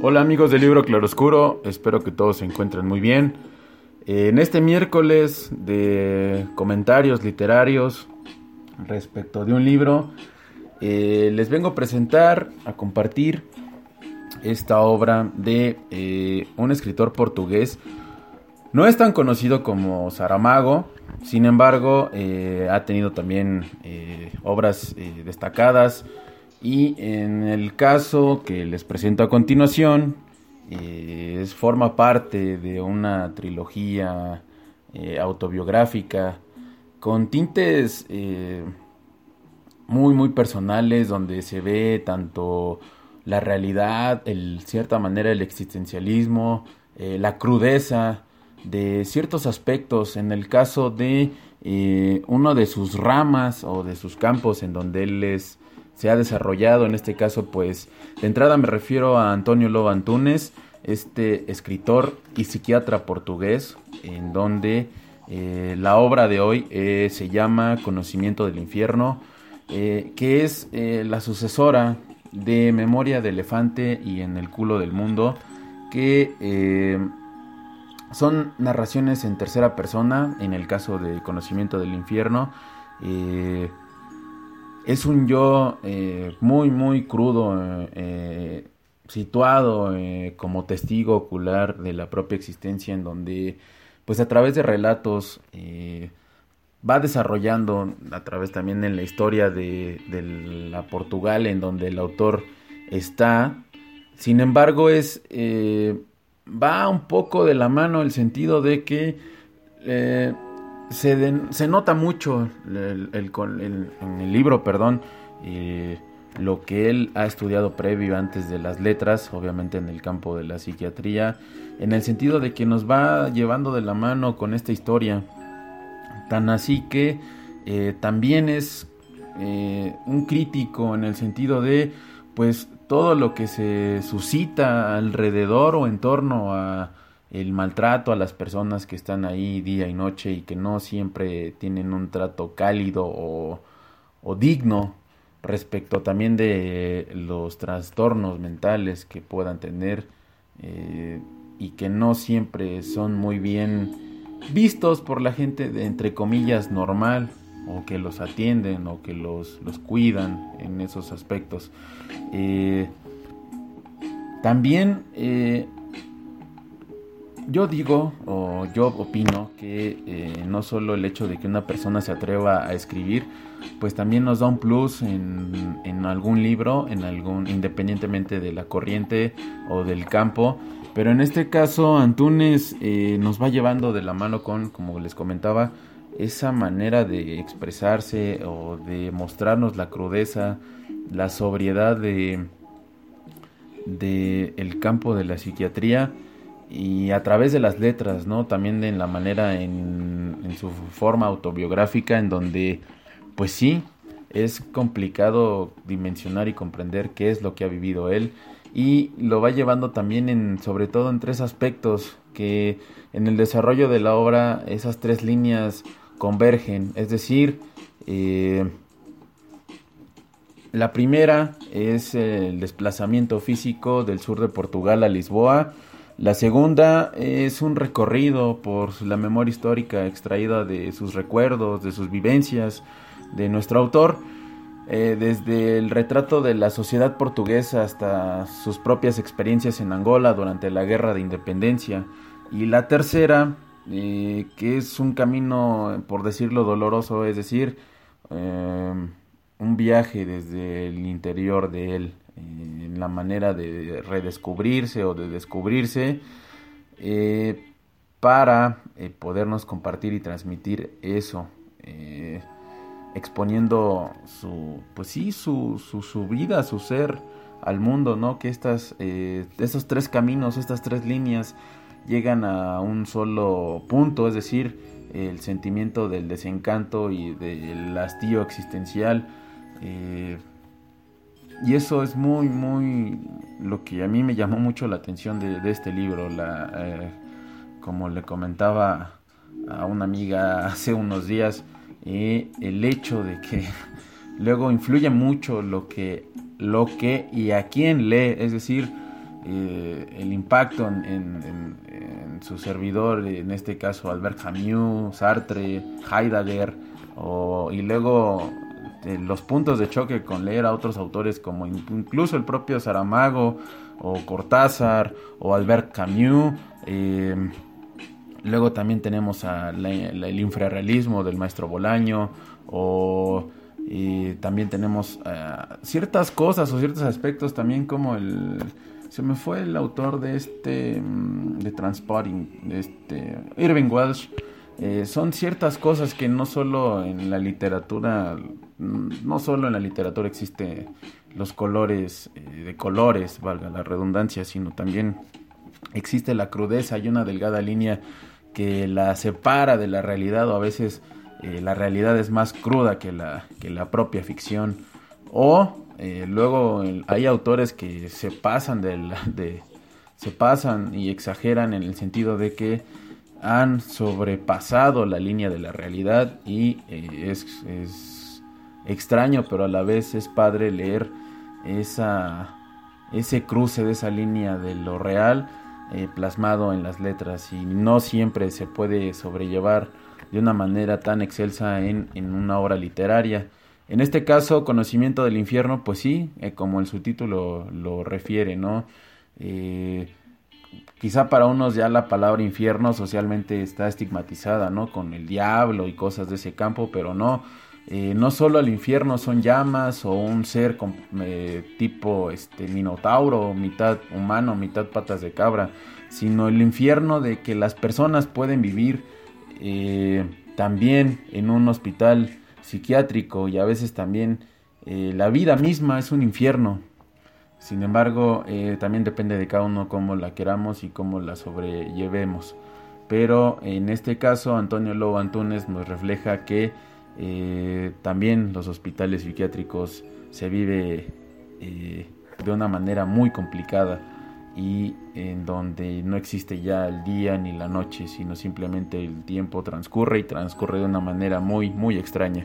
Hola amigos del libro Claroscuro, espero que todos se encuentren muy bien. En este miércoles de comentarios literarios respecto de un libro, eh, les vengo a presentar, a compartir esta obra de eh, un escritor portugués. No es tan conocido como Saramago, sin embargo, eh, ha tenido también obras destacadas y en el caso que les presento a continuación, eh, forma parte de una trilogía eh, autobiográfica con tintes eh, muy muy personales donde se ve tanto la realidad, el cierta manera el existencialismo, la crudeza de ciertos aspectos. En el caso de uno de sus ramas o de sus campos en donde él es se ha desarrollado. En este caso, pues, de entrada me refiero a Antonio Lobo Antunes, este escritor y psiquiatra portugués, en donde eh, la obra de hoy eh, se llama Conocimiento del Infierno, eh, que es la sucesora de Memoria de Elefante y En el culo del mundo, que son narraciones en tercera persona, en el caso de Conocimiento del Infierno es un yo eh, muy, muy crudo, eh, eh, situado como testigo ocular de la propia existencia, en donde, pues a través de relatos, va desarrollando, a través también en la historia de, de, la Portugal, en donde el autor está. Sin embargo, es va un poco de la mano el sentido de que se, se nota mucho el, en el libro, perdón, lo que él ha estudiado previo antes de las letras, obviamente en el campo de la psiquiatría, en el sentido de que nos va llevando de la mano con esta historia. Tan así que eh, también es eh, un crítico en el sentido de, pues, todo lo que se suscita alrededor o en torno a el maltrato a las personas que están ahí día y noche y que no siempre tienen un trato cálido o, digno respecto también de los trastornos mentales que puedan tener eh, y que no siempre son muy bien vistos por la gente de entre comillas normal o que los atienden o que los, los cuidan en esos aspectos. Eh, también eh, yo digo, o yo opino, que eh, no solo el hecho de que una persona se atreva a escribir, pues también nos da un plus en, algún libro, en algún, independientemente de la corriente o del campo. Pero en este caso, Antunes eh, nos va llevando de la mano con, como les comentaba, esa manera de expresarse o de mostrarnos la crudeza, la sobriedad de, de el campo de la psiquiatría y a través de las letras, ¿no? También en la manera, en, su forma autobiográfica, en donde, pues sí, es complicado dimensionar y comprender qué es lo que ha vivido él y lo va llevando también en, sobre todo en tres aspectos que en el desarrollo de la obra esas tres líneas convergen, es decir, eh, la primera es el desplazamiento físico del sur de Portugal a Lisboa, la segunda es un recorrido por la memoria histórica extraída de sus recuerdos, de sus vivencias, de nuestro autor, eh, desde el retrato de la sociedad portuguesa hasta sus propias experiencias en Angola durante la guerra de independencia, Y la tercera, eh, que es un camino, por decirlo doloroso, es decir, eh, un viaje desde el interior de él, en la manera de redescubrirse o de descubrirse, para podernos compartir y transmitir eso exponiendo su, pues sí, su, su, vida, su ser al mundo, ¿no? Que estas, eh, esos tres caminos, estas tres líneas llegan a un solo punto, es decir, el sentimiento del desencanto y del hastío existencial. Eh, y eso es muy, muy lo que a mí me llamó mucho la atención de, este libro. La, eh, como le comentaba a una amiga hace unos días, y el hecho de que luego influye mucho lo que, lo que y a quién lee, es decir, eh, el impacto en, su servidor, en este caso Albert Camus, Sartre, Heidegger, y luego eh, los puntos de choque con leer a otros autores como incluso el propio Saramago o Cortázar o Albert Camus. Eh, Luego también tenemos el infrarrealismo del maestro Bolaño o también tenemos eh, ciertas cosas o ciertos aspectos también como el se me fue el autor de este mm, de Transporting este Irving Welsh eh, son ciertas cosas que no solo en la literatura no solo en la literatura existe los colores eh, de colores valga la redundancia sino también existe la crudeza y una delgada línea que la separa de la realidad o a veces eh, la realidad es más cruda que la, que la propia ficción. O luego hay autores que se pasan de, se pasan y exageran en el sentido de que han sobrepasado la línea de la realidad y eh, es, es, extraño pero a la vez es padre leer esa, ese cruce de esa línea de lo real eh, plasmado en las letras y no siempre se puede sobrellevar de una manera tan excelsa en, una obra literaria. En este caso, Conocimiento del Infierno, pues sí, eh, como el subtítulo lo refiere, ¿no? Quizá para unos ya la palabra infierno socialmente está estigmatizada, ¿no? Con el diablo y cosas de ese campo, pero no. no solo el infierno son llamas o un ser tipo este minotauro, mitad humano, mitad patas de cabra sino el infierno de que las personas pueden vivir eh, también en un hospital psiquiátrico y a veces también eh, la vida misma es un infierno. Sin embargo, eh, también depende de cada uno cómo la queramos y cómo la sobrellevemos. Pero en este caso, Antonio Lobo Antunes nos refleja que también los hospitales psiquiátricos se vive de una manera muy complicada y en donde no existe ya el día ni la noche, sino simplemente el tiempo transcurre y transcurre de una manera muy, muy extraña.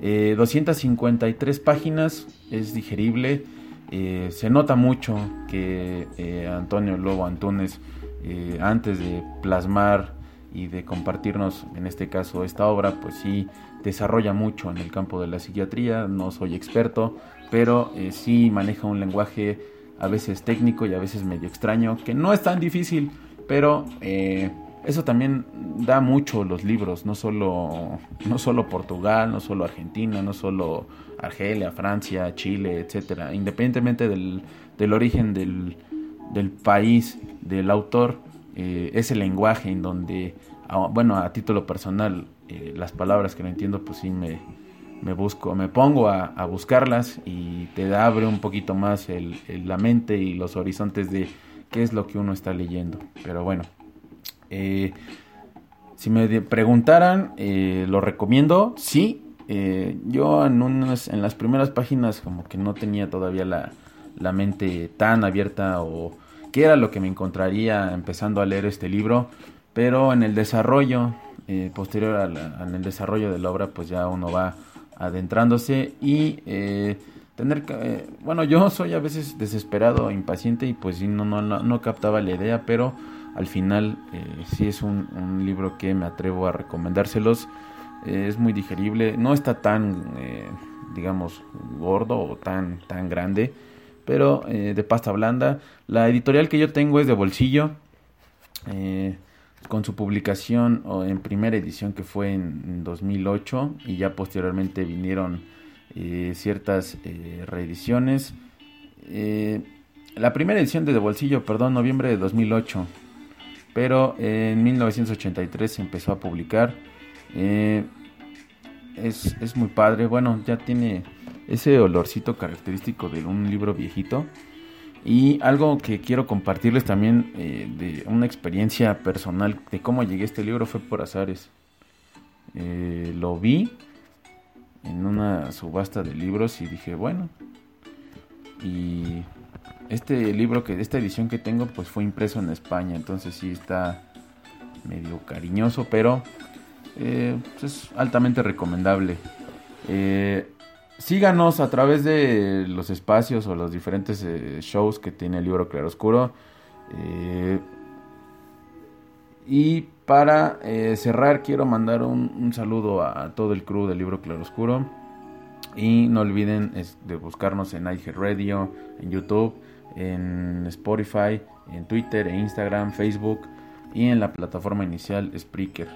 253 eh, páginas, es digerible, eh, se nota mucho que eh, Antonio Lobo Antunes, antes de plasmar y de compartirnos, en este caso, esta obra, pues sí desarrolla mucho en el campo de la psiquiatría, no soy experto, pero sí maneja un lenguaje a veces técnico y a veces medio extraño, que no es tan difícil, pero eh, eso también da mucho los libros, no solo, no solo Portugal, no solo Argentina, no solo Argelia, Francia, Chile, etcétera, independientemente del, del origen del, del, país, del autor, eh, ese lenguaje en donde, bueno, a título personal, eh, las palabras que no entiendo, pues sí me, me busco, me pongo a, buscarlas y te abre un poquito más el, la mente y los horizontes de qué es lo que uno está leyendo. Pero bueno, eh, si me preguntaran, eh, lo recomiendo, sí. Eh, yo en, unas, en las primeras páginas como que no tenía todavía la, la mente tan abierta o qué era lo que me encontraría empezando a leer este libro, pero en el desarrollo, posterior al, el desarrollo de la obra, pues ya uno va adentrándose y eh, tener eh, bueno yo soy a veces desesperado impaciente y pues no, no, no, captaba la idea pero al final eh, sí es un, libro que me atrevo a recomendárselos. Es muy digerible no está tan digamos gordo o tan tan grande pero de pasta blanda. La editorial que yo tengo es de bolsillo. Con su publicación en primera edición que fue en, 2008 y ya posteriormente vinieron eh, ciertas eh, reediciones. la primera edición de De Bolsillo, perdón, noviembre de 2008, pero en 1983 se empezó a publicar. Es, es, muy padre, bueno, ya tiene ese olorcito característico de un libro viejito. Y algo que quiero compartirles también eh, de una experiencia personal de cómo llegué a este libro fue por azares. Eh, lo vi en una subasta de libros y dije, bueno. Y este libro que esta edición que tengo pues fue impreso en España, entonces sí está medio cariñoso, pero eh, pues, es altamente recomendable. Síganos a través de los espacios o los diferentes eh, shows que tiene el libro Claroscuro. Eh, y para eh, cerrar, quiero mandar un, saludo a, todo el crew del libro Claroscuro. Y no olviden de buscarnos en Radio, en YouTube, en Spotify, en Twitter, en Instagram, Facebook y en la plataforma inicial Spreaker.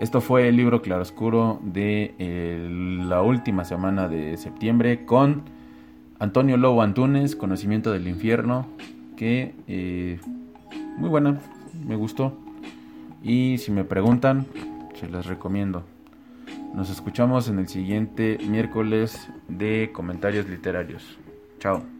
Esto fue el libro Claroscuro de eh, la última semana de septiembre con Antonio Lobo Antunes, Conocimiento del Infierno, que eh, muy buena, me gustó. Y si me preguntan, se las recomiendo. Nos escuchamos en el siguiente miércoles de comentarios literarios. Chao.